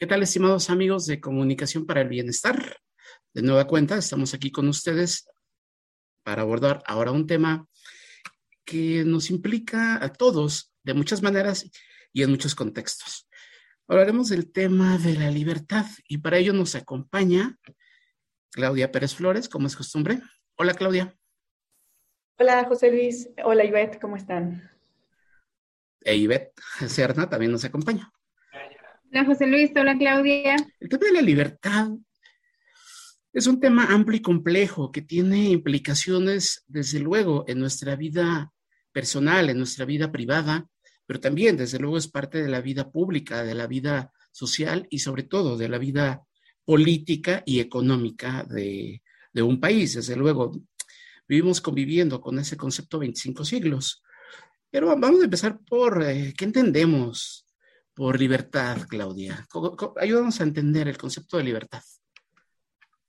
¿Qué tal, estimados amigos de Comunicación para el Bienestar? De nueva cuenta, estamos aquí con ustedes para abordar ahora un tema que nos implica a todos de muchas maneras y en muchos contextos. Hablaremos del tema de la libertad y para ello nos acompaña Claudia Pérez Flores, como es costumbre. Hola, Claudia. Hola, José Luis. Hola, Ivette, ¿cómo están? E Ivette Serna también nos acompaña. Hola José Luis, hola Claudia. El tema de la libertad es un tema amplio y complejo que tiene implicaciones, desde luego, en nuestra vida personal, en nuestra vida privada, pero también, desde luego, es parte de la vida pública, de la vida social y sobre todo de la vida política y económica de, un país. Desde luego, vivimos conviviendo con ese concepto 25 siglos. Pero vamos a empezar por eh, qué entendemos por libertad, Claudia. Ayúdanos a entender el concepto de libertad.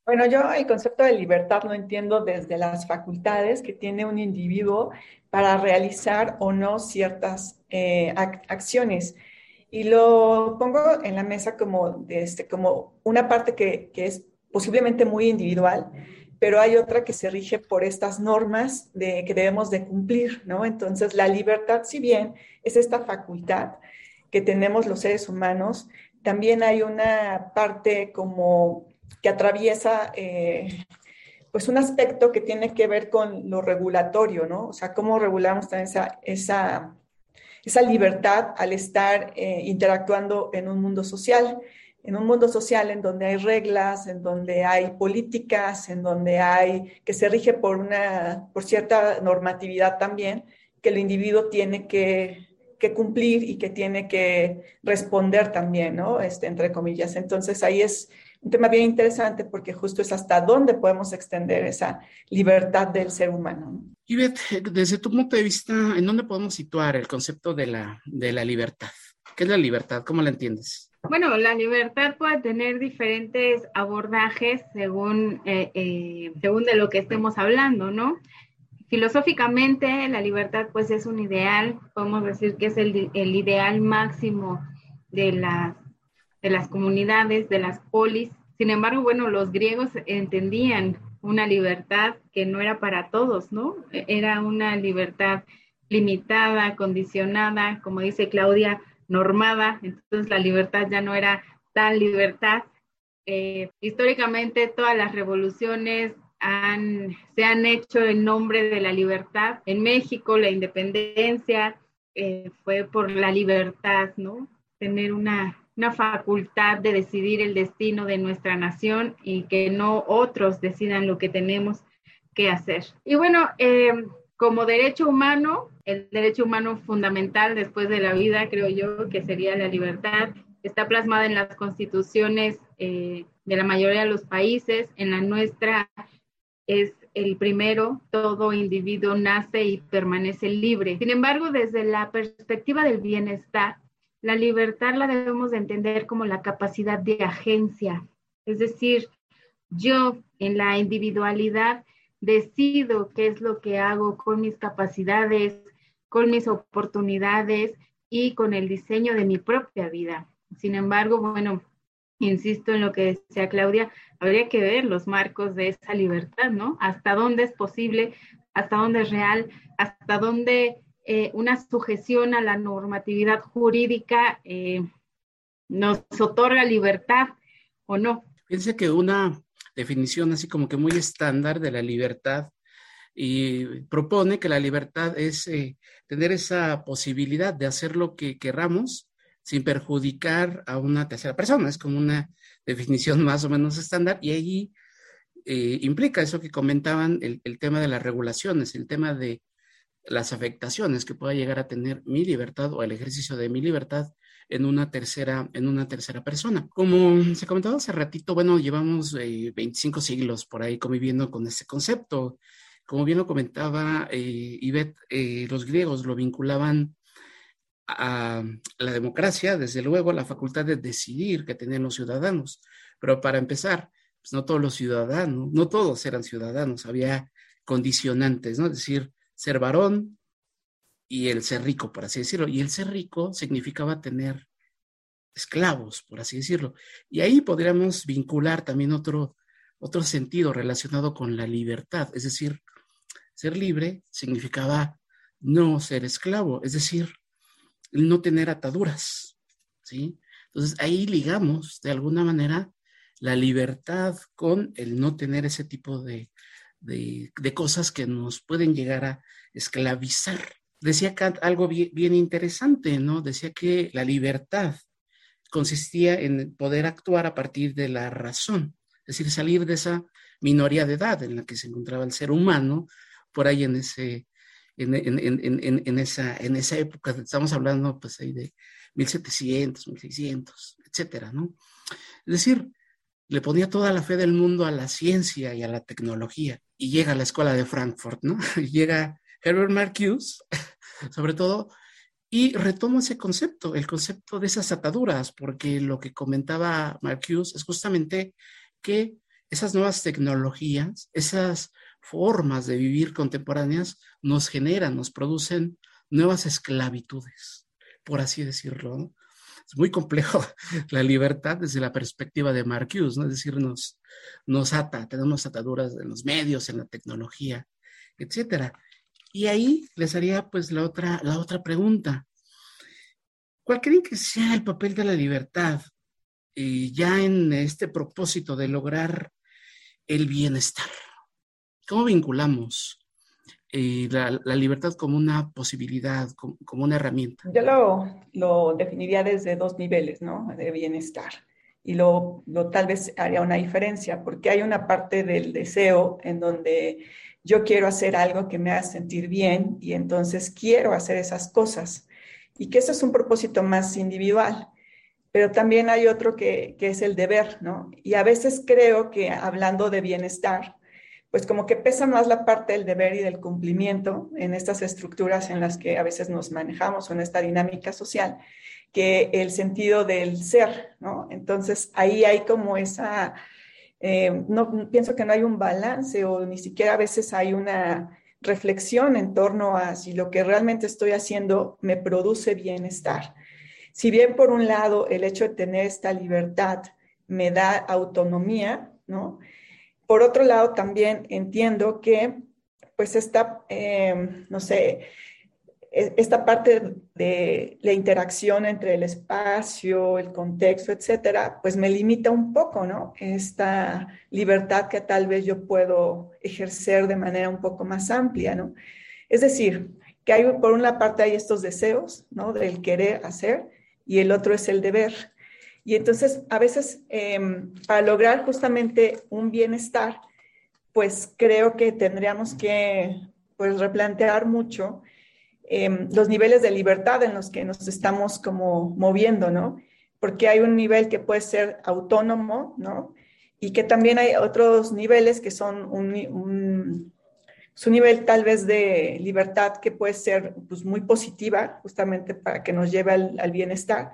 Bueno, yo el concepto de libertad lo entiendo desde las facultades que tiene un individuo para realizar o no ciertas eh, acciones. Y lo pongo en la mesa como, este, como una parte que, que, es posiblemente muy individual, pero hay otra que se rige por estas normas de, que debemos de cumplir, ¿no? Entonces, la libertad, si bien es esta facultad, que tenemos los seres humanos, también hay una parte como que atraviesa eh, pues un aspecto que tiene que ver con lo regulatorio, ¿no? O sea, cómo regulamos también esa, esa, esa libertad al estar eh, interactuando en un mundo social, en un mundo social en donde hay reglas, en donde hay políticas, en donde hay que se rige por una por cierta normatividad también que el individuo tiene que que cumplir y que tiene que responder también, ¿no? Este, entre comillas. Entonces ahí es un tema bien interesante porque justo es hasta dónde podemos extender esa libertad del ser humano. Y desde tu punto de vista, ¿en dónde podemos situar el concepto de la, de la libertad? ¿Qué es la libertad? ¿Cómo la entiendes? Bueno, la libertad puede tener diferentes abordajes según, eh, eh, según de lo que estemos hablando, ¿no? Filosóficamente, la libertad pues es un ideal, podemos decir que es el, ideal máximo de las, de las comunidades, de las polis. Sin embargo, bueno, los griegos entendían una libertad que no era para todos, ¿no? Era una libertad limitada, condicionada, como dice Claudia, normada. Entonces la libertad ya no era tal libertad. Eh, históricamente todas las revoluciones se han hecho en nombre de la libertad. En México la independencia eh, fue por la libertad, ¿no? Tener una, facultad de decidir el destino de nuestra nación y que no otros decidan lo que tenemos que hacer. Y bueno, eh, como derecho humano, el derecho humano fundamental después de la vida, creo yo, que sería la libertad, está plasmada en las constituciones eh, de la mayoría de los países, en la nuestra es el primero, todo individuo nace y permanece libre. Sin embargo, desde la perspectiva del bienestar, la libertad la debemos de entender como la capacidad de agencia. Es decir, yo en la individualidad decido qué es lo que hago con mis capacidades, con mis oportunidades y con el diseño de mi propia vida. Sin embargo, bueno, insisto en lo que decía Claudia, habría que ver los marcos de esa libertad, ¿no? Hasta dónde es posible, hasta dónde es real, hasta dónde eh, una sujeción a la normatividad jurídica eh, nos otorga libertad o no. Piense que una definición así como que muy estándar de la libertad y propone que la libertad es eh, tener esa posibilidad de hacer lo que queramos sin perjudicar a una tercera persona. Es como una definición más o menos estándar y ahí eh, implica eso que comentaban, el, tema de las regulaciones, el tema de las afectaciones que pueda llegar a tener mi libertad o el ejercicio de mi libertad en una tercera, en una tercera persona. Como se comentaba hace ratito, bueno, llevamos 25 eh, siglos por ahí conviviendo con este concepto. Como bien lo comentaba eh, Ivette, eh, los griegos lo vinculaban a la democracia, desde luego, la facultad de decidir que tenían los ciudadanos. Pero para empezar, pues no todos los ciudadanos, no todos eran ciudadanos, había condicionantes, ¿no? Es decir, ser varón y el ser rico, por así decirlo. Y el ser rico significaba tener esclavos, por así decirlo. Y ahí podríamos vincular también otro, otro sentido relacionado con la libertad, es decir, ser libre significaba no ser esclavo, es decir, no tener ataduras, ¿sí? Entonces ahí ligamos de alguna manera la libertad con el no tener ese tipo de, de, cosas que nos pueden llegar a esclavizar. Decía Kant algo bien, bien interesante, ¿no? Decía que la libertad consistía en poder actuar a partir de la razón, es decir, salir de esa minoría de edad en la que se encontraba el ser humano, por ahí en ese, en, esa, en esa época, estamos hablando pues ahí de 1700, 1600, etcétera, ¿no? Es decir, le ponía toda la fe del mundo a la ciencia y a la tecnología. Y llega a la escuela de Frankfurt, ¿no? llega Herbert Marcuse, sobre todo, y retomo ese concepto, el concepto de esas ataduras, porque lo que comentaba Marcuse es justamente que esas nuevas tecnologías, esas formas de vivir contemporáneas nos generan, nos producen nuevas esclavitudes, por así decirlo. Es muy complejo la libertad desde la perspectiva de Marcuse, ¿no? es decir, nos, nos ata, tenemos ataduras en los medios, en la tecnología, etcétera. Y ahí les haría pues la otra, la otra pregunta. ¿Cuál creen que sea el papel de la libertad eh, ya en este propósito de lograr el bienestar? ¿Cómo vinculamos eh, la, libertad como una posibilidad, como, una herramienta? Yo lo, lo, definiría desde dos niveles, ¿no? De bienestar. Y lo, lo, tal vez haría una diferencia, porque hay una parte del deseo en donde yo quiero hacer algo que me haga sentir bien y entonces quiero hacer esas cosas. Y que eso es un propósito más individual. Pero también hay otro que, que es el deber, ¿no? Y a veces creo que hablando de bienestar, pues como que pesa más la parte del deber y del cumplimiento en estas estructuras en las que a veces nos manejamos o en esta dinámica social, que el sentido del ser, ¿no? Entonces ahí hay como esa, eh, no pienso que no hay un balance o ni siquiera a veces hay una reflexión en torno a si lo que realmente estoy haciendo me produce bienestar. Si bien por un lado el hecho de tener esta libertad me da autonomía, ¿no? Por otro lado, también entiendo que, pues, esta, eh, no sé, e, esta parte de la interacción entre el espacio, el contexto, etcétera, pues me limita un poco, ¿no? Esta libertad que tal vez yo puedo ejercer de manera un poco más amplia, ¿no? Es decir, que hay, por una parte hay estos deseos, ¿no? Del querer hacer y el otro es el deber. Y entonces, a veces, em, para lograr justamente un bienestar, pues creo que tendríamos que pues, replantear mucho em, los niveles de libertad en los que nos estamos como moviendo, ¿no? Porque hay un nivel que puede ser autónomo, ¿no? Y que también hay otros niveles que son un, su nivel tal vez de libertad que puede ser pues, muy positiva, justamente para que nos lleve al, al bienestar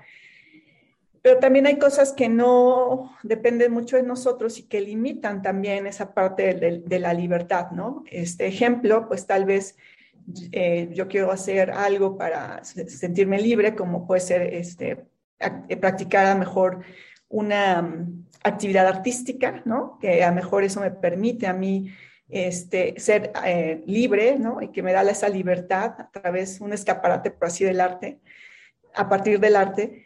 pero también hay cosas que no dependen mucho de nosotros y que limitan también esa parte de, la libertad, ¿no? Este ejemplo, pues tal vez eh, yo quiero hacer algo para sentirme libre, como puede ser este, eh, practicar a lo mejor una mm, actividad artística, ¿no? Que a lo mejor eso me permite a mí este, ser eh, libre, ¿no? Y que me da esa libertad a través de un escaparate, por así del arte, a partir del arte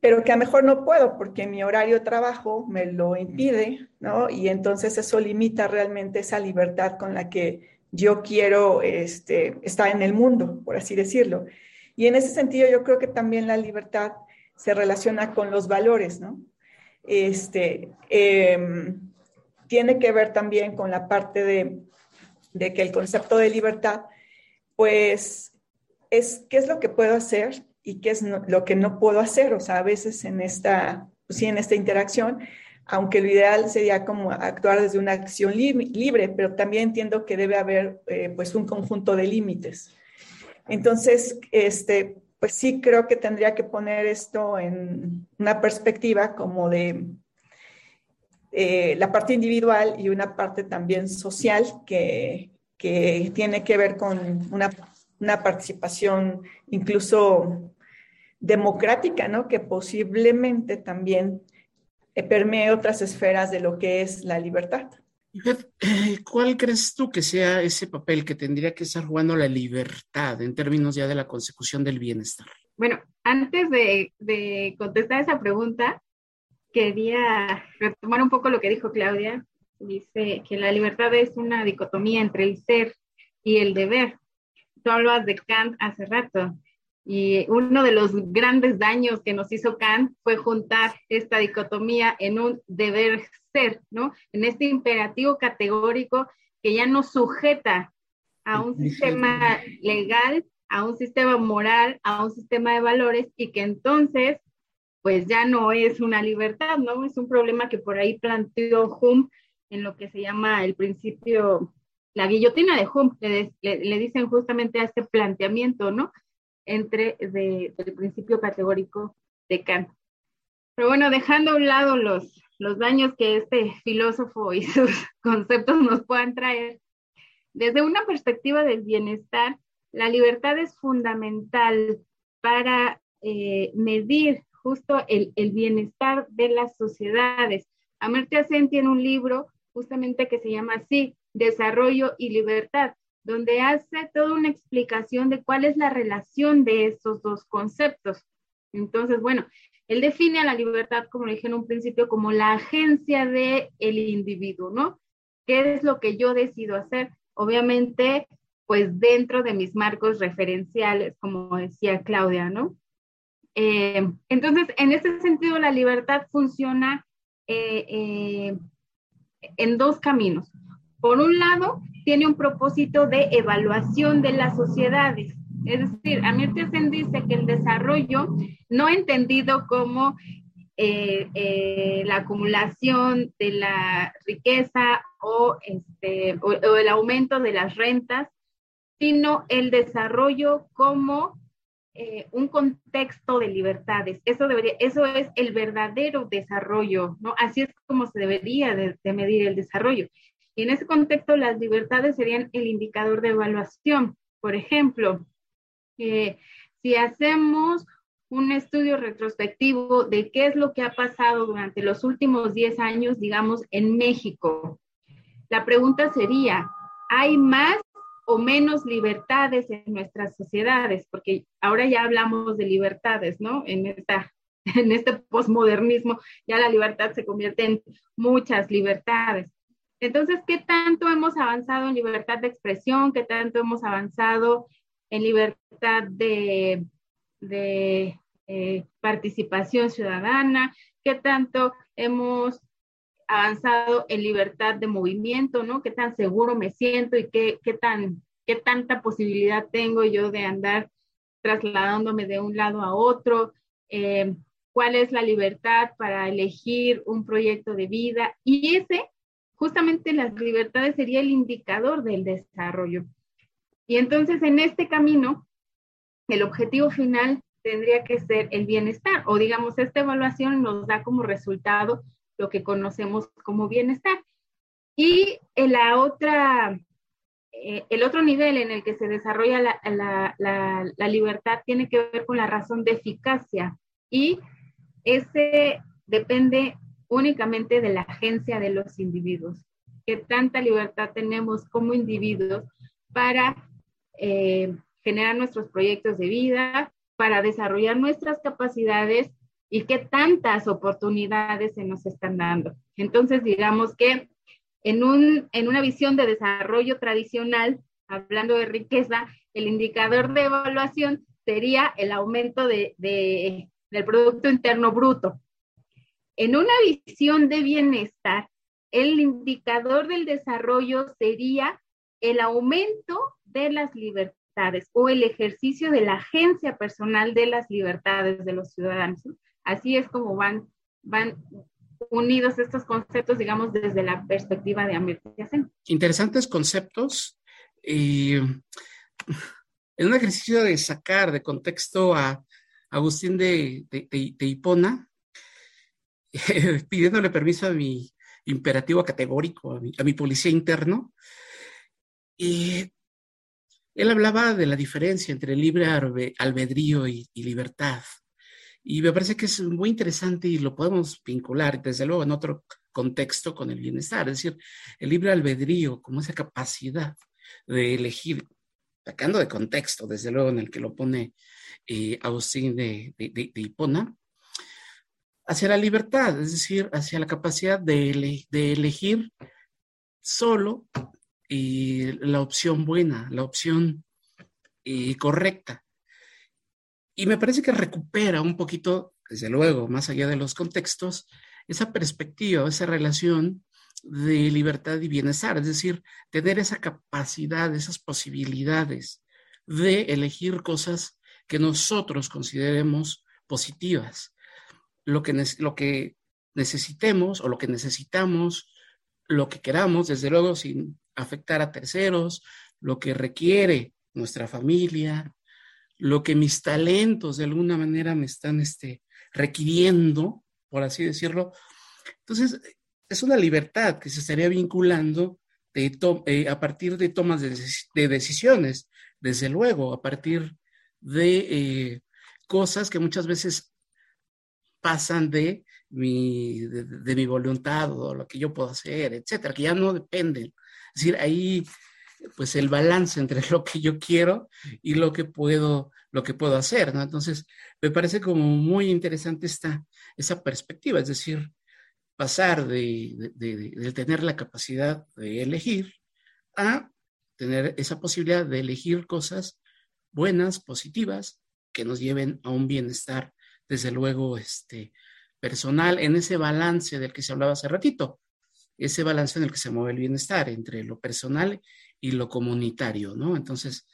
pero que a lo mejor no puedo porque mi horario de trabajo me lo impide, ¿no? Y entonces eso limita realmente esa libertad con la que yo quiero este, estar en el mundo, por así decirlo. Y en ese sentido yo creo que también la libertad se relaciona con los valores, ¿no? Este, em, tiene que ver también con la parte de, de que el concepto de libertad, pues, es qué es lo que puedo hacer y qué es lo que no puedo hacer. O sea, a veces en esta, pues sí, en esta interacción, aunque lo ideal sería como actuar desde una acción libre, pero también entiendo que debe haber eh, pues un conjunto de límites. Entonces, este, pues sí creo que tendría que poner esto en una perspectiva como de eh, la parte individual y una parte también social que, que tiene que ver con una, una participación incluso democrática, ¿no? Que posiblemente también eh, permee otras esferas de lo que es la libertad. Eh, ¿Cuál crees tú que sea ese papel que tendría que estar jugando la libertad en términos ya de la consecución del bienestar? Bueno, antes de, de contestar esa pregunta, quería retomar un poco lo que dijo Claudia. Dice que la libertad es una dicotomía entre el ser y el deber. Tú hablabas de Kant hace rato y uno de los grandes daños que nos hizo Kant fue juntar esta dicotomía en un deber ser, ¿no? En este imperativo categórico que ya nos sujeta a un sistema legal, a un sistema moral, a un sistema de valores y que entonces pues ya no es una libertad, ¿no? Es un problema que por ahí planteó Hume en lo que se llama el principio, la guillotina de Hume, le, le dicen justamente a este planteamiento, ¿no? Entre de, del principio categórico de Kant. Pero bueno, dejando a un lado los, los daños que este filósofo y sus conceptos nos puedan traer, desde una perspectiva del bienestar, la libertad es fundamental para eh, medir justo el, el, bienestar de las sociedades. Amartya Sen tiene un libro justamente que se llama así, Desarrollo y Libertad, donde hace toda una explicación de cuál es la relación de estos dos conceptos. Entonces, bueno, él define a la libertad, como dije en un principio, como la agencia del el individuo, ¿no? ¿Qué es lo que yo decido hacer? Obviamente, pues dentro de mis marcos referenciales, como decía Claudia, ¿no? Eh, entonces, en ese sentido, la libertad funciona eh, eh, en dos caminos. Por un lado, tiene un propósito de evaluación de las sociedades. Es decir, Amirtya Sen dice que el desarrollo, no entendido como eh, eh, la acumulación de la riqueza o, este, o, o, el aumento de las rentas, sino el desarrollo como eh, un contexto de libertades. Eso, debería, eso es el verdadero desarrollo, ¿no? Así es como se debería de, de medir el desarrollo. Y en ese contexto, las libertades serían el indicador de evaluación. Por ejemplo, eh, si hacemos un estudio retrospectivo de qué es lo que ha pasado durante los últimos 10 años, digamos, en México, la pregunta sería, ¿hay más o menos libertades en nuestras sociedades? Porque ahora ya hablamos de libertades, ¿no? En, esta, en este posmodernismo ya la libertad se convierte en muchas libertades. Entonces, ¿qué tanto hemos avanzado en libertad de expresión? ¿Qué tanto hemos avanzado en libertad de, eh, participación ciudadana? ¿Qué tanto hemos avanzado en libertad de movimiento? ¿no? ¿Qué tan seguro me siento y qué, qué, tan, qué tanta posibilidad tengo yo de andar trasladándome de un lado a otro? Eh, ¿Cuál es la libertad para elegir un proyecto de vida? Y ese justamente las libertades sería el indicador del desarrollo. Y entonces en este camino, el objetivo final tendría que ser el bienestar, o digamos, esta evaluación nos da como resultado lo que conocemos como bienestar. Y en la otra, eh, el otro nivel en el que se desarrolla la, la, la, la libertad tiene que ver con la razón de eficacia y ese depende únicamente de la agencia de los individuos. ¿Qué tanta libertad tenemos como individuos para eh, generar nuestros proyectos de vida, para desarrollar nuestras capacidades y qué tantas oportunidades se nos están dando? Entonces, digamos que en, un, en una visión de desarrollo tradicional, hablando de riqueza, el indicador de evaluación sería el aumento de, de, del Producto Interno Bruto. En una visión de bienestar, el indicador del desarrollo sería el aumento de las libertades o el ejercicio de la agencia personal de las libertades de los ciudadanos. Así es como van, van unidos estos conceptos, digamos, desde la perspectiva de Amirtya Sen. Interesantes conceptos. Y en un ejercicio de sacar de contexto a Agustín de, de, de Hipona, pidiéndole permiso a mi imperativo categórico, a mi, a mi policía interno. Y él hablaba de la diferencia entre libre albedrío y, y, libertad. Y me parece que es muy interesante y lo podemos vincular, desde luego, en otro contexto con el bienestar, es decir, el libre albedrío, como esa capacidad de elegir, sacando de contexto, desde luego, en el que lo pone eh, Agustín de, de, Hipona, hacia la libertad, es decir, hacia la capacidad de, elegir solo y la opción buena, la opción eh, correcta. Y me parece que recupera un poquito, desde luego, más allá de los contextos, esa perspectiva, esa relación de libertad y bienestar, es decir, tener esa capacidad, esas posibilidades de elegir cosas que nosotros consideremos positivas, lo que, lo que necesitemos o lo que necesitamos, lo que queramos, desde luego sin afectar a terceros, lo que requiere nuestra familia, lo que mis talentos de alguna manera me están este, requiriendo, por así decirlo. Entonces, es una libertad que se estaría vinculando eh, a partir de tomas de, decisiones, desde luego, a partir de eh, cosas que muchas veces pasan de mi, de, mi voluntad o lo que yo puedo hacer, etcétera, que ya no dependen. Es decir, ahí pues el balance entre lo que yo quiero y lo que puedo, lo que puedo hacer, ¿no? Entonces, me parece como muy interesante esta, esa perspectiva, es decir, pasar de, de, tener la capacidad de elegir a tener esa posibilidad de elegir cosas buenas, positivas, que nos lleven a un bienestar, desde luego, este, personal, en ese balance del que se hablaba hace ratito, ese balance en el que se mueve el bienestar entre lo personal y lo comunitario, ¿no? Entonces,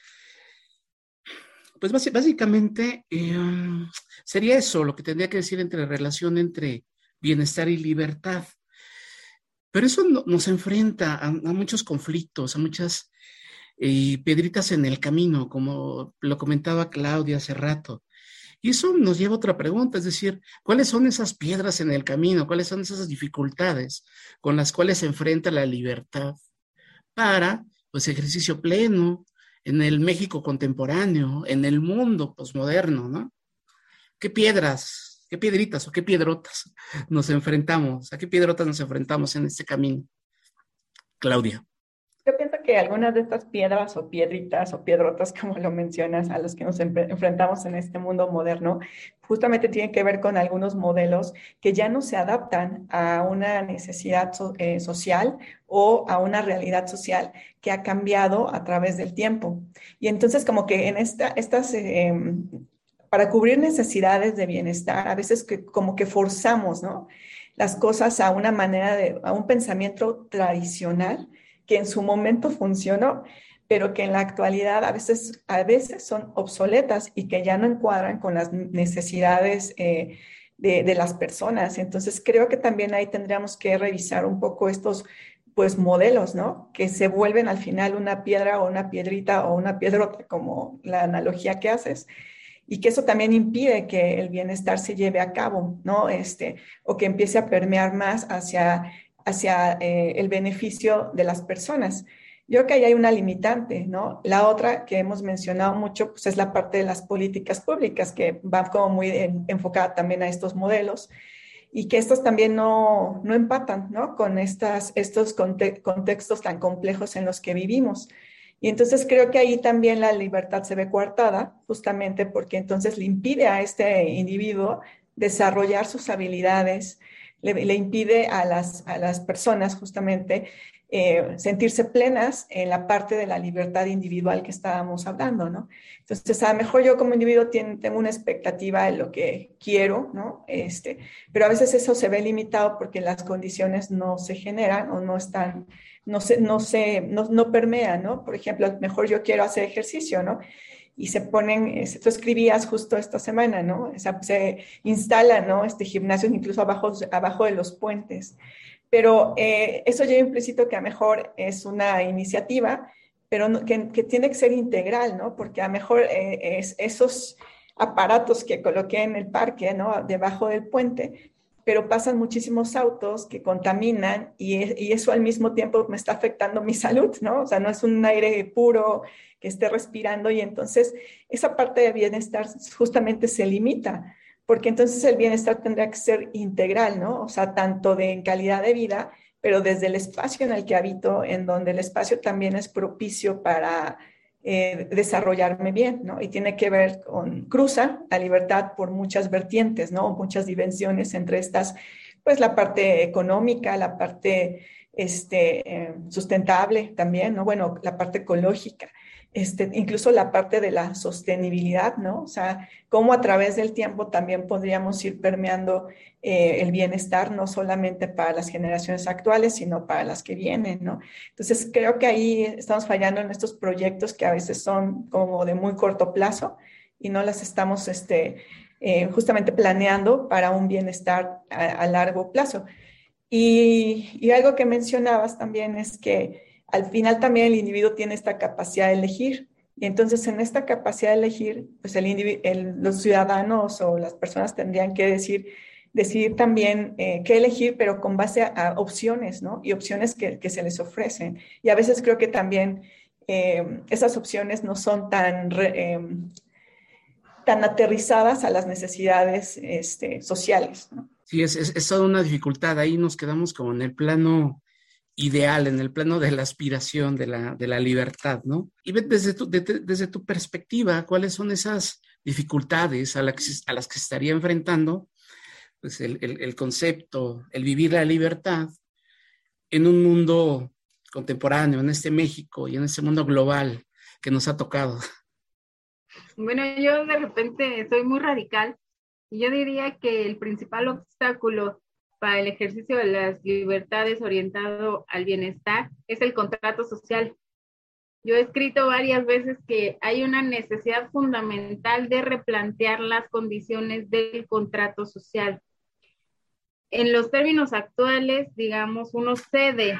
pues básicamente em, sería eso lo que tendría que decir entre relación entre bienestar y libertad. Pero eso nos enfrenta a, muchos conflictos, a muchas eh, piedritas en el camino, como lo comentaba Claudia hace rato. Y eso nos lleva a otra pregunta, es decir, ¿cuáles son esas piedras en el camino? ¿Cuáles son esas dificultades con las cuales se enfrenta la libertad para, pues, ejercicio pleno en el México contemporáneo, en el mundo posmoderno, ¿no? ¿Qué piedras ¿Qué piedritas o qué piedrotas nos enfrentamos? ¿A qué piedrotas nos enfrentamos en este camino? Claudia. Que algunas de estas piedras o piedritas o piedrotas, como lo mencionas, a los que nos enfrentamos en este mundo moderno, justamente tienen que ver con algunos modelos que ya no se adaptan a una necesidad eh, social o a una realidad social que ha cambiado a través del tiempo. Y entonces como que en esta, estas em, para cubrir necesidades de bienestar, a veces que, como que forzamos, ¿no? Las cosas a una manera de, a un pensamiento tradicional que en su momento funcionó, pero que en la actualidad a veces, a veces son obsoletas y que ya no encuadran con las necesidades eh, de, de, las personas. Entonces creo que también ahí tendríamos que revisar un poco estos pues modelos, ¿no? Que se vuelven al final una piedra o una piedrita o una piedrota, como la analogía que haces, y que eso también impide que el bienestar se lleve a cabo, ¿no? Este, o que empiece a permear más hacia, hacia eh, el beneficio de las personas. Yo creo que ahí hay una limitante, ¿no? La otra que hemos mencionado mucho, pues es la parte de las políticas públicas, que va como muy enfocada también a estos modelos y que estos también no, no empatan, ¿no? Con estas, estos contextos tan complejos en los que vivimos. Y entonces creo que ahí también la libertad se ve coartada, justamente porque entonces le impide a este individuo desarrollar sus habilidades, le, impide a las, a las personas justamente eh, sentirse plenas en la parte de la libertad individual que estábamos hablando, ¿no? Entonces, a lo mejor yo como individuo tengo una expectativa de lo que quiero, ¿no? Este, pero a veces eso se ve limitado porque las condiciones no se generan o no están no se, no se, no, no permea, ¿no? Por ejemplo, mejor yo quiero hacer ejercicio, ¿no? Y se ponen, tú escribías justo esta semana, ¿no? se instala, ¿no? Este gimnasio incluso abajo, abajo de los puentes. Pero eh, eso lleva implícito que a mejor es una iniciativa, pero que, que, tiene que ser integral, ¿no? Porque a lo mejor eh, es, esos aparatos que coloqué en el parque, ¿no? Debajo del puente, pero pasan muchísimos autos que contaminan y, eso al mismo tiempo me está afectando mi salud, ¿no? O sea, no es un aire puro que esté respirando y entonces esa parte de bienestar justamente se limita porque entonces el bienestar tendría que ser integral, ¿no? O sea, tanto de en calidad de vida, pero desde el espacio en el que habito, en donde el espacio también es propicio para eh, desarrollarme bien, ¿no? Y tiene que ver con, cruza la libertad por muchas vertientes, ¿no? Muchas dimensiones entre estas, pues la parte económica, la parte este, eh, sustentable también, ¿no? Bueno, la parte ecológica. Este, incluso la parte de la sostenibilidad, ¿no? O sea, cómo a través del tiempo también podríamos ir permeando eh, el bienestar, no solamente para las generaciones actuales, sino para las que vienen, ¿no? Entonces, creo que ahí estamos fallando en estos proyectos que a veces son como de muy corto plazo y no las estamos este, eh, justamente planeando para un bienestar a, largo plazo. Y, y algo que mencionabas también es que al final también el individuo tiene esta capacidad de elegir. Y entonces en esta capacidad de elegir, pues el, los ciudadanos o las personas tendrían que decir, decidir también eh, qué elegir, pero con base a, opciones, ¿no? Y opciones que, que, se les ofrecen. Y a veces creo que también eh, esas opciones no son tan, eh, tan aterrizadas a las necesidades este, sociales, ¿no? Sí, es, es, es toda una dificultad. Ahí nos quedamos como en el plano ideal, en el plano de la aspiración, de la, de la libertad, ¿no? Y desde tu, desde tu perspectiva, ¿cuáles son esas dificultades a, a las que estaría enfrentando pues el, el, concepto, el vivir la libertad en un mundo contemporáneo, en este México y en este mundo global que nos ha tocado? Bueno, yo de repente soy muy radical y yo diría que el principal obstáculo para el ejercicio de las libertades orientado al bienestar es el contrato social. Yo he escrito varias veces que hay una necesidad fundamental de replantear las condiciones del contrato social. En los términos actuales, digamos, uno cede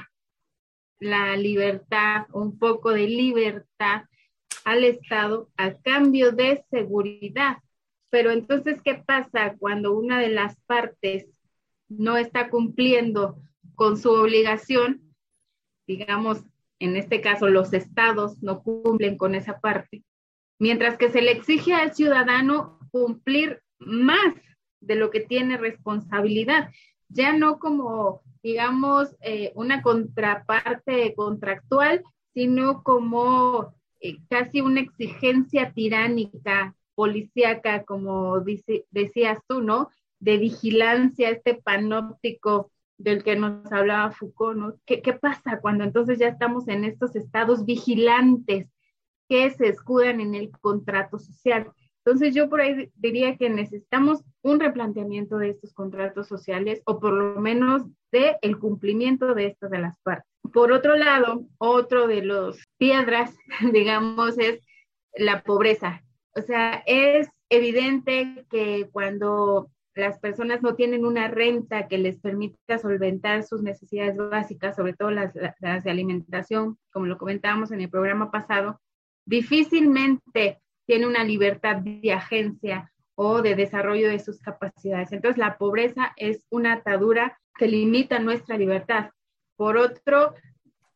la libertad, un poco de libertad al Estado a cambio de seguridad. Pero entonces, ¿qué pasa cuando una de las partes no está cumpliendo con su obligación, digamos, en este caso los estados no cumplen con esa parte, mientras que se le exige al ciudadano cumplir más de lo que tiene responsabilidad, ya no como, digamos, eh, una contraparte contractual, sino como eh, casi una exigencia tiránica, policíaca, como decías tú, ¿no? De vigilancia, este panóptico del que nos hablaba Foucault, ¿no? ¿Qué, ¿Qué, pasa cuando entonces ya estamos en estos estados vigilantes que se escudan en el contrato social? Entonces yo por ahí diría que necesitamos un replanteamiento de estos contratos sociales o por lo menos de el cumplimiento de estas de las partes. Por otro lado, otro de los piedras, digamos, es la pobreza. O sea, es evidente que cuando las personas no tienen una renta que les permita solventar sus necesidades básicas, sobre todo las, de alimentación, como lo comentábamos en el programa pasado, difícilmente tiene una libertad de agencia o de desarrollo de sus capacidades. Entonces, la pobreza es una atadura que limita nuestra libertad. Por otro,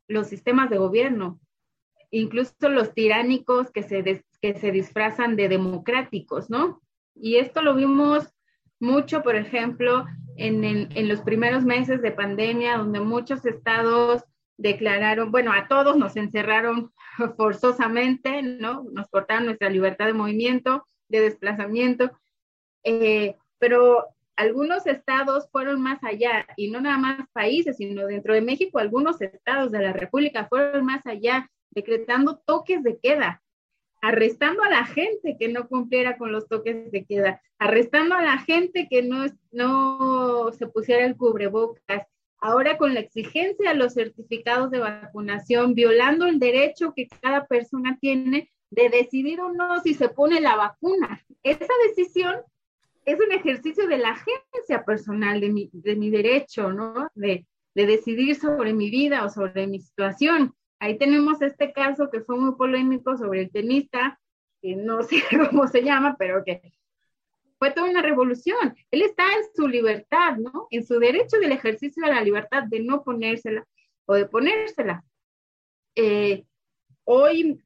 los sistemas de gobierno, incluso los tiránicos que se, que se disfrazan de democráticos, ¿no? Y esto lo vimos mucho, por ejemplo, en, los primeros meses de pandemia, donde muchos estados declararon, bueno, a todos nos encerraron forzosamente, ¿no? Nos cortaron nuestra libertad de movimiento, de desplazamiento, eh, pero algunos estados fueron más allá, y no nada más países, sino dentro de México, algunos estados de la República fueron más allá, decretando toques de queda, arrestando a la gente que no cumpliera con los toques de queda, arrestando a la gente que no, no se pusiera el cubrebocas, ahora con la exigencia de los certificados de vacunación, violando el derecho que cada persona tiene de decidir o no si se pone la vacuna. Esa decisión es un ejercicio de la agencia personal de mi, de mi derecho, ¿no? De, de decidir sobre mi vida o sobre mi situación. Ahí tenemos este caso que fue muy polémico sobre el tenista, que no sé cómo se llama, pero que fue toda una revolución. Él está en su libertad, ¿no? En su derecho del ejercicio de la libertad de no ponérsela o de ponérsela. Eh, hoy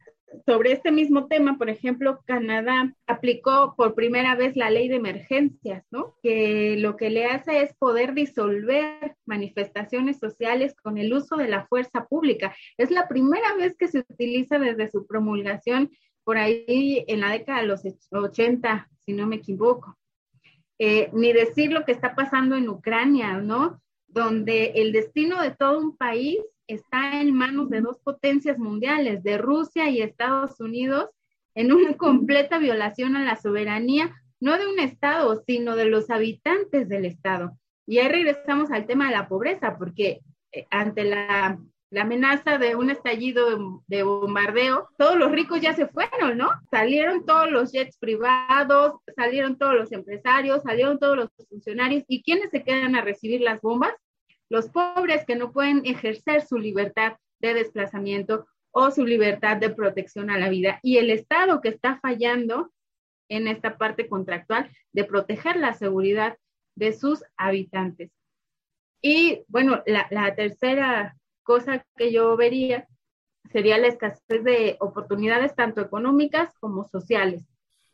sobre este mismo tema, por ejemplo, Canadá aplicó por primera vez la ley de emergencias, ¿no? Que lo que le hace es poder disolver manifestaciones sociales con el uso de la fuerza pública. Es la primera vez que se utiliza desde su promulgación por ahí en la década de los 80, si no me equivoco. Eh, ni decir lo que está pasando en Ucrania, ¿no? Donde el destino de todo un país está en manos de dos potencias mundiales, de Rusia y Estados Unidos, en una completa violación a la soberanía, no de un Estado, sino de los habitantes del Estado. Y ahí regresamos al tema de la pobreza, porque eh, ante la, la, amenaza de un estallido de bombardeo, todos los ricos ya se fueron, ¿no? Salieron todos los jets privados, salieron todos los empresarios, salieron todos los funcionarios, ¿y quiénes se quedan a recibir las bombas? Los pobres que no pueden ejercer su libertad de desplazamiento o su libertad de protección a la vida y el Estado que está fallando en esta parte contractual de proteger la seguridad de sus habitantes. Y bueno, la, tercera cosa que yo vería sería la escasez de oportunidades tanto económicas como sociales.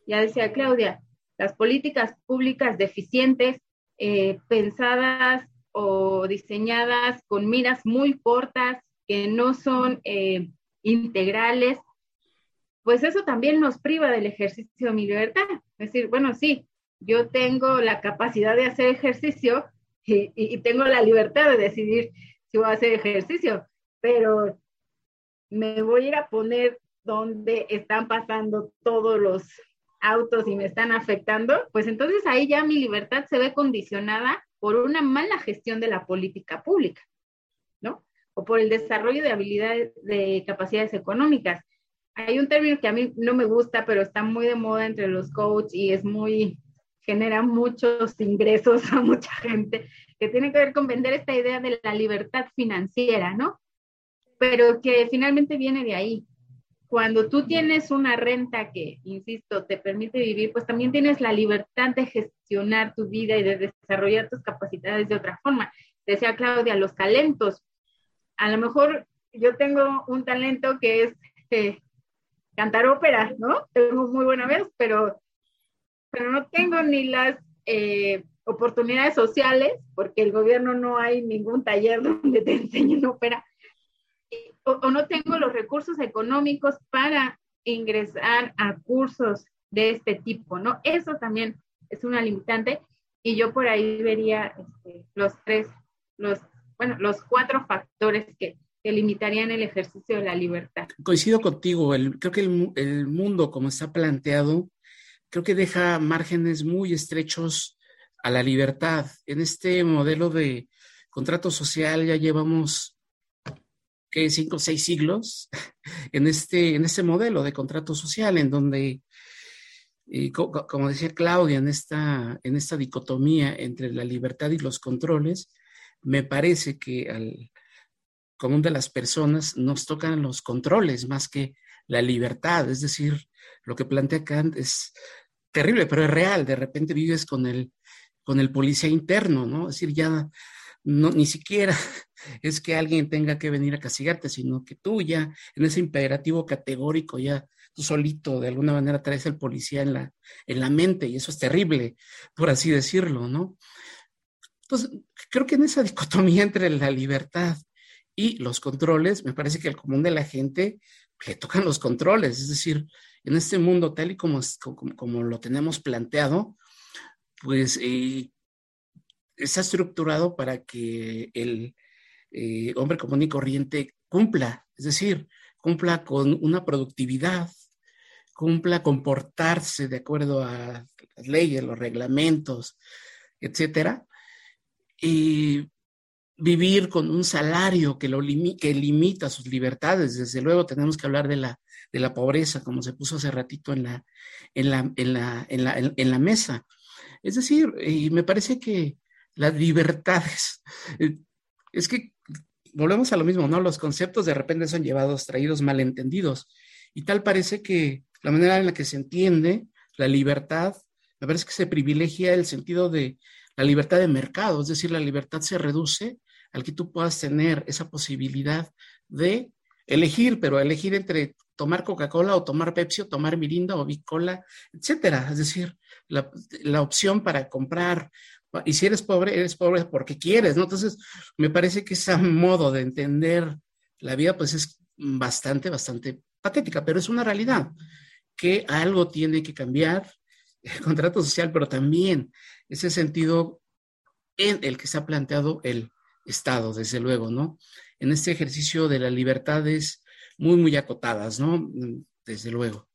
Ya decía Claudia, las políticas públicas deficientes, eh, pensadas o diseñadas con miras muy cortas, que no son eh, integrales, pues eso también nos priva del ejercicio de mi libertad. Es decir, bueno, sí, yo tengo la capacidad de hacer ejercicio y, tengo la libertad de decidir si voy a hacer ejercicio, pero me voy a ir a poner donde están pasando todos los autos y me están afectando, pues entonces ahí ya mi libertad se ve condicionada por una mala gestión de la política pública, ¿no? O por el desarrollo de habilidades, de capacidades económicas. Hay un término que a mí no me gusta, pero está muy de moda entre los coaches y es muy, genera muchos ingresos a mucha gente, que tiene que ver con vender esta idea de la libertad financiera, ¿no? Pero que finalmente viene de ahí, cuando tú tienes una renta que, insisto, te permite vivir, pues también tienes la libertad de gestionar tu vida y de desarrollar tus capacidades de otra forma. Decía Claudia, los talentos. A lo mejor yo tengo un talento que es eh, cantar ópera, ¿no? Tengo muy buena vez, pero, pero no tengo ni las eh, oportunidades sociales, porque el gobierno no hay ningún taller donde te enseñen ópera o, no tengo los recursos económicos para ingresar a cursos de este tipo, ¿no? Eso también es una limitante y yo por ahí vería este, los tres, los, bueno, los cuatro factores que, limitarían el ejercicio de la libertad. Coincido contigo, creo que el, el, mundo como está planteado, creo que deja márgenes muy estrechos a la libertad. En este modelo de contrato social ya llevamos cinco o seis siglos en este, en este modelo de contrato social, en donde, como decía Claudia, en esta, en esta dicotomía entre la libertad y los controles, me parece que al común de las personas nos tocan los controles más que la libertad, es decir, lo que plantea Kant es terrible, pero es real, de repente vives con el, con el policía interno, ¿no? Es decir, ya no, ni siquiera es que alguien tenga que venir a castigarte, sino que tú ya en ese imperativo categórico ya tú solito de alguna manera traes al policía en la, en la mente y eso es terrible, por así decirlo, ¿no? Entonces, creo que en esa dicotomía entre la libertad y los controles, me parece que al común de la gente le tocan los controles, es decir, en este mundo tal y como, como, lo tenemos planteado, pues eh, está estructurado para que el eh, hombre común y corriente cumpla, es decir, cumpla con una productividad, cumpla comportarse de acuerdo a las leyes, los reglamentos, etcétera, y vivir con un salario que, lo que limita sus libertades. Desde luego tenemos que hablar de la, de la pobreza, como se puso hace ratito en la, en la, en la, en la, en la mesa. Es decir, y me parece que las libertades. Eh, es que volvemos a lo mismo, ¿no? Los conceptos de repente son llevados, traídos malentendidos. Y tal parece que la manera en la que se entiende la libertad, me parece que se privilegia el sentido de la libertad de mercado, es decir, la libertad se reduce al que tú puedas tener esa posibilidad de elegir, pero elegir entre tomar Coca-Cola o tomar Pepsi o tomar Mirinda o Bicola, etcétera. Es decir, la, la, opción para comprar. Y si eres pobre, eres pobre porque quieres, ¿no? Entonces, me parece que ese modo de entender la vida, pues es bastante, bastante patética, pero es una realidad que algo tiene que cambiar, el contrato social, pero también ese sentido en el que se ha planteado el Estado, desde luego, ¿no? En este ejercicio de las libertades muy, muy acotadas, ¿no? Desde luego.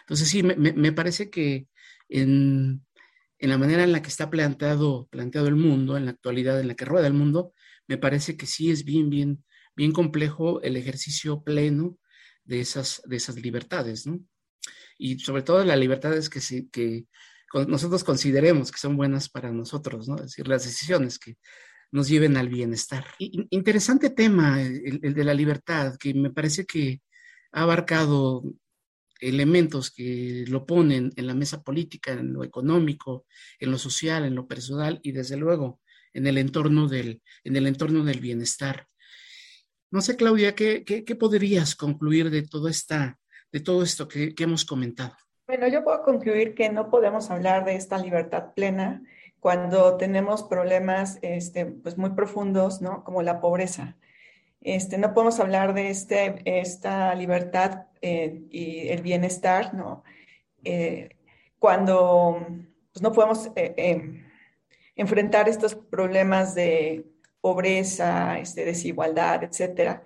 Entonces, sí, me, me parece que en, en, la manera en la que está planteado, planteado el mundo, en la actualidad en la que rueda el mundo, me parece que sí es bien, bien, bien complejo el ejercicio pleno de esas, de esas libertades, ¿no? Y sobre todo las libertades que, que nosotros consideremos que son buenas para nosotros, ¿no? Es decir, las decisiones que nos lleven al bienestar. interesante tema, el, de la libertad, que me parece que ha abarcado elementos que lo ponen en la mesa política, en lo económico, en lo social, en lo personal y desde luego en el entorno del, en el entorno del bienestar. No sé, Claudia, ¿qué, qué, podrías concluir de, todo esta, de todo esto que, que hemos comentado? Bueno, yo puedo concluir que no podemos hablar de esta libertad plena cuando tenemos problemas este, pues muy profundos, ¿no? Como la pobreza. Este, no podemos hablar de este, esta libertad eh, y el bienestar, ¿no? Eh, cuando pues, no podemos eh, enfrentar estos problemas de pobreza, este, desigualdad, etcétera.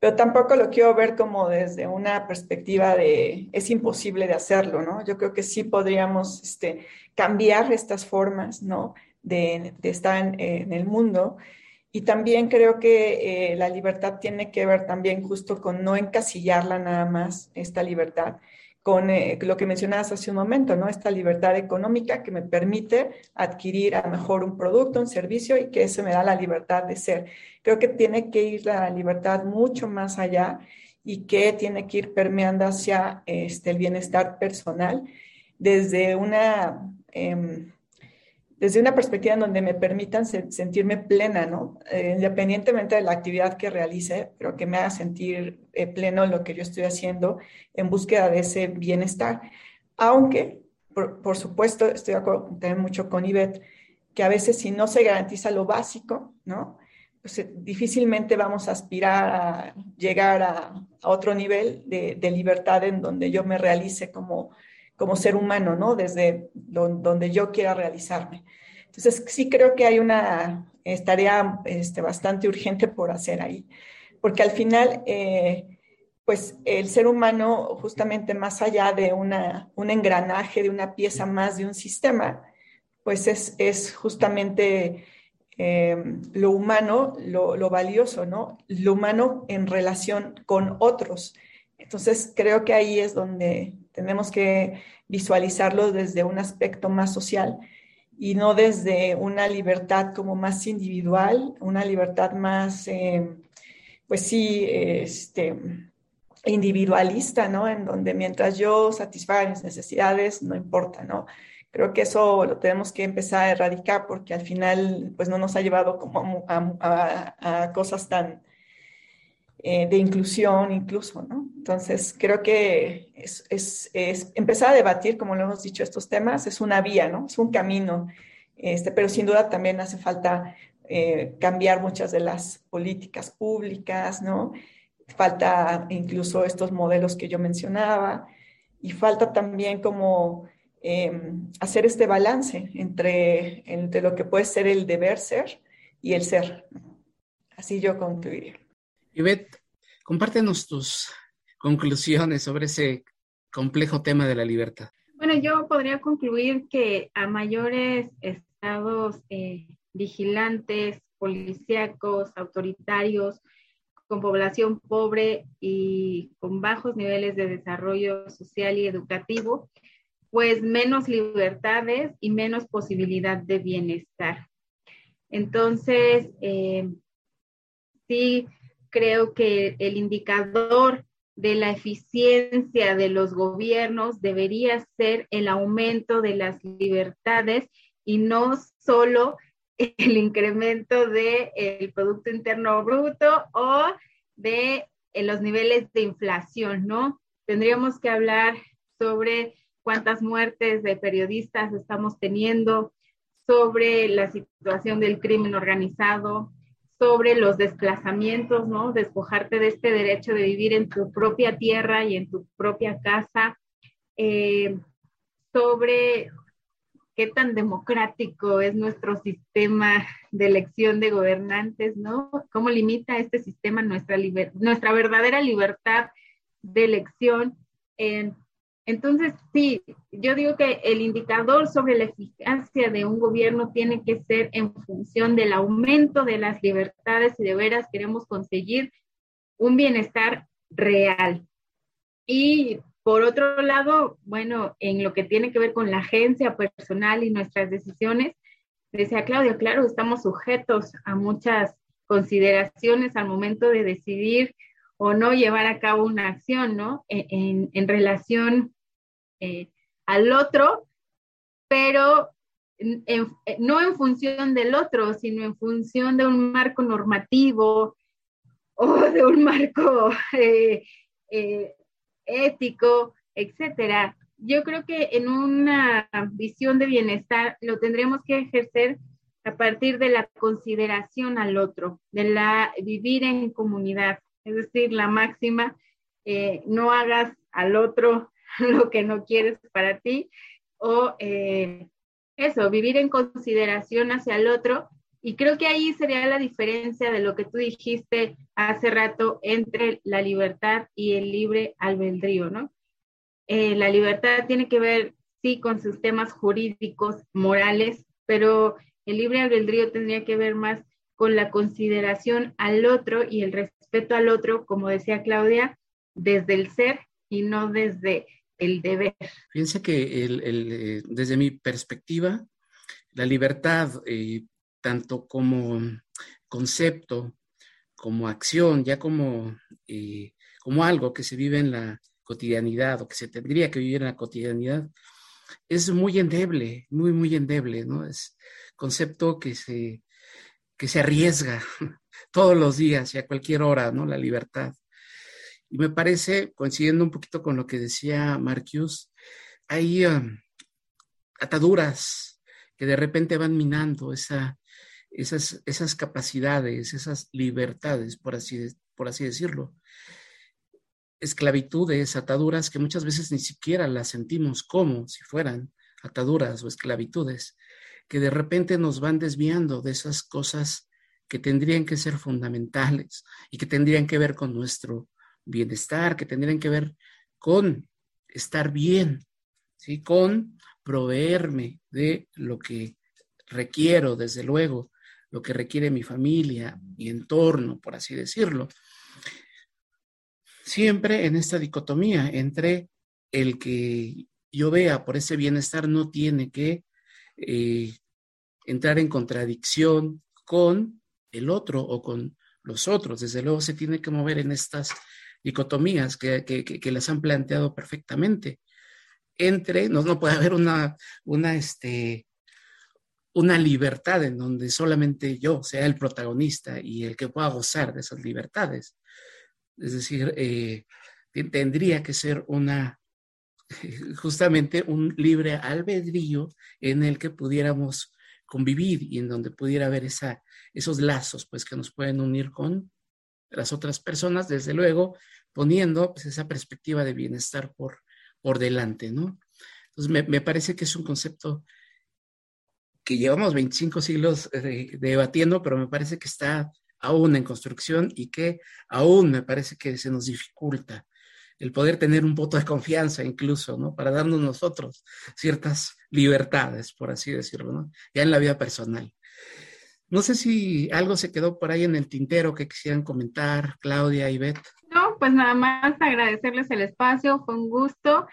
Pero tampoco lo quiero ver como desde una perspectiva de es imposible de hacerlo, ¿no? Yo creo que sí podríamos este, cambiar estas formas, ¿no? De, estar en, el mundo. Y también creo que eh, la libertad tiene que ver también justo con no encasillarla nada más, esta libertad, con eh, lo que mencionabas hace un momento, ¿no? Esta libertad económica que me permite adquirir a lo mejor un producto, un servicio y que eso me da la libertad de ser. Creo que tiene que ir la libertad mucho más allá y que tiene que ir permeando hacia este, el bienestar personal desde una Em, desde una perspectiva en donde me permitan sentirme plena, ¿no? Eh, independientemente de la actividad que realice, pero que me haga sentir eh, pleno en lo que yo estoy haciendo en búsqueda de ese bienestar. Aunque, por, supuesto, estoy de acuerdo también mucho con Ivette, que a veces si no se garantiza lo básico, ¿no? Pues eh, difícilmente vamos a aspirar a llegar a, otro nivel de libertad en donde yo me realice como como ser humano, ¿no? Desde donde yo quiera realizarme. Entonces, sí creo que hay una tarea este, bastante urgente por hacer ahí, porque al final, eh, pues el ser humano, justamente más allá de una, un engranaje, de una pieza más de un sistema, pues es, es justamente eh, lo humano, lo, lo, valioso, ¿no? Lo humano en relación con otros. Entonces, creo que ahí es donde tenemos que visualizarlo desde un aspecto más social y no desde una libertad como más individual, una libertad más, eh, pues sí, este, individualista, ¿no? En donde mientras yo satisfaga mis necesidades, no importa, ¿no? Creo que eso lo tenemos que empezar a erradicar porque al final, pues no nos ha llevado como a cosas tan, eh, de inclusión incluso, ¿no? Entonces, creo que es, es, es, empezar a debatir, como lo hemos dicho, estos temas, es una vía, ¿no? Es un camino, este, pero sin duda también hace falta eh, cambiar muchas de las políticas públicas, ¿no? Falta incluso estos modelos que yo mencionaba y falta también como em, hacer este balance entre, entre lo que puede ser el deber ser y el ser. Así yo concluiría. Ivette, compártenos tus conclusiones sobre ese complejo tema de la libertad. Bueno, yo podría concluir que a mayores estados eh, vigilantes, policíacos, autoritarios, con población pobre y con bajos niveles de desarrollo social y educativo, pues menos libertades y menos posibilidad de bienestar. Entonces, eh, sí, creo que el indicador de la eficiencia de los gobiernos debería ser el aumento de las libertades y no solo el incremento del Producto Interno Bruto o de los niveles de inflación, ¿no? tendríamos que hablar sobre cuántas muertes de periodistas estamos teniendo, sobre la situación del crimen organizado, sobre los desplazamientos, ¿no? Despojarte de este derecho de vivir en tu propia tierra y en tu propia casa, eh, sobre qué tan democrático es nuestro sistema de elección de gobernantes, ¿no? ¿Cómo limita este sistema nuestra, nuestra verdadera libertad de elección? en entonces, sí, yo digo que el indicador sobre la eficacia de un gobierno tiene que ser en función del aumento de las libertades y de veras queremos conseguir un bienestar real. Y por otro lado, bueno, en lo que tiene que ver con la agencia personal y nuestras decisiones, decía Claudia, claro, estamos sujetos a muchas consideraciones al momento de decidir o no llevar a cabo una acción, ¿no? En, en relación eh, al otro, pero no en función del otro, sino en función de un marco normativo o de un marco eh, eh, ético, etcétera. Yo creo que en una visión de bienestar lo tendremos que ejercer a partir de la consideración al otro, de la vivir en comunidad, es decir, la máxima, no hagas al otro lo que no quieres para ti, o eh, eso, vivir en consideración hacia el otro. Y creo que ahí sería la diferencia de lo que tú dijiste hace rato entre la libertad y el libre albedrío, ¿no? Eh, la libertad tiene que ver, sí, con sus temas jurídicos, morales, pero el libre albedrío tendría que ver más con la consideración al otro y el respeto al otro, como decía Claudia, desde el ser y no desde el deber. Fíjense que eh, desde mi perspectiva, la libertad, eh, tanto como concepto, como acción, ya como, eh, como algo que se vive en la cotidianidad o que se tendría que vivir en la cotidianidad, es muy endeble, muy, muy endeble, ¿no? Es concepto que se, que se arriesga todos los días y a cualquier hora, ¿no? La libertad. Y me parece, coincidiendo un poquito con lo que decía Marcus, hay um, ataduras que de repente van minando esa, esas, esas capacidades, esas libertades, por así, por así decirlo. Esclavitudes, ataduras que muchas veces ni siquiera las sentimos como si fueran ataduras o esclavitudes, que de repente nos van desviando de esas cosas que tendrían que ser fundamentales y que tendrían que ver con nuestro bienestar, que tendrían que ver con estar bien, ¿sí? con proveerme de lo que requiero, desde luego, lo que requiere mi familia, mi entorno, por así decirlo. Siempre en esta dicotomía entre el que yo vea por ese bienestar no tiene que eh, entrar en contradicción con el otro o con los otros. Desde luego se tiene que mover en estas dicotomías que, que, las han planteado perfectamente. Entre, no, no puede haber una, una, este, una libertad en donde solamente yo sea el protagonista y el que pueda gozar de esas libertades. Es decir, eh, tendría que ser una, justamente un libre albedrío en el que pudiéramos convivir y en donde pudiera haber esa, esos lazos pues, que nos pueden unir con las otras personas, desde luego, poniendo pues, esa perspectiva de bienestar por, por delante, ¿no? Entonces, me, parece que es un concepto que llevamos 25 siglos eh, debatiendo, pero me parece que está aún en construcción y que aún me parece que se nos dificulta el poder tener un voto de confianza incluso, ¿no? Para darnos nosotros ciertas libertades, por así decirlo, ¿no? Ya en la vida personal. No sé si algo se quedó por ahí en el tintero que quisieran comentar, Claudia y Beth. Pues nada más agradecerles el espacio, fue un gusto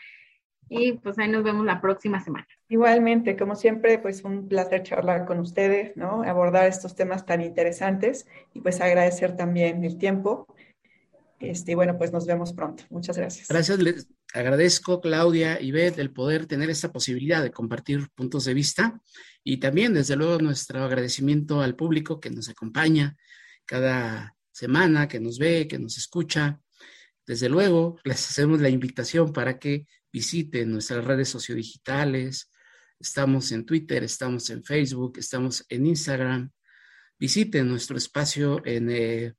y pues ahí nos vemos la próxima semana. Igualmente, como siempre, pues un placer charlar con ustedes, ¿no? Abordar estos temas tan interesantes y pues agradecer también el tiempo. Este, bueno, pues nos vemos pronto. Muchas gracias. Gracias, les agradezco, Claudia y Beth, el poder tener esta posibilidad de compartir puntos de vista y también, desde luego, nuestro agradecimiento al público que nos acompaña cada semana, que nos ve, que nos escucha, desde luego, les hacemos la invitación para que visiten nuestras redes sociodigitales. Estamos en Twitter, estamos en Facebook, estamos en Instagram. Visiten nuestro espacio en eh,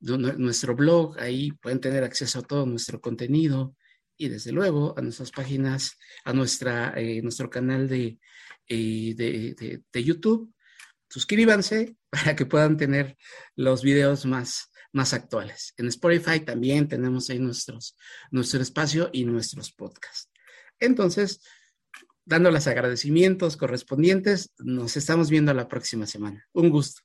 nuestro blog, ahí pueden tener acceso a todo nuestro contenido y desde luego a nuestras páginas, a nuestra, eh, nuestro canal de, eh, de, de, YouTube. Suscríbanse para que puedan tener los videos más, más actuales. En Spotify también tenemos ahí nuestros, nuestro espacio y nuestros podcasts. Entonces, dando los agradecimientos correspondientes, nos estamos viendo la próxima semana. Un gusto.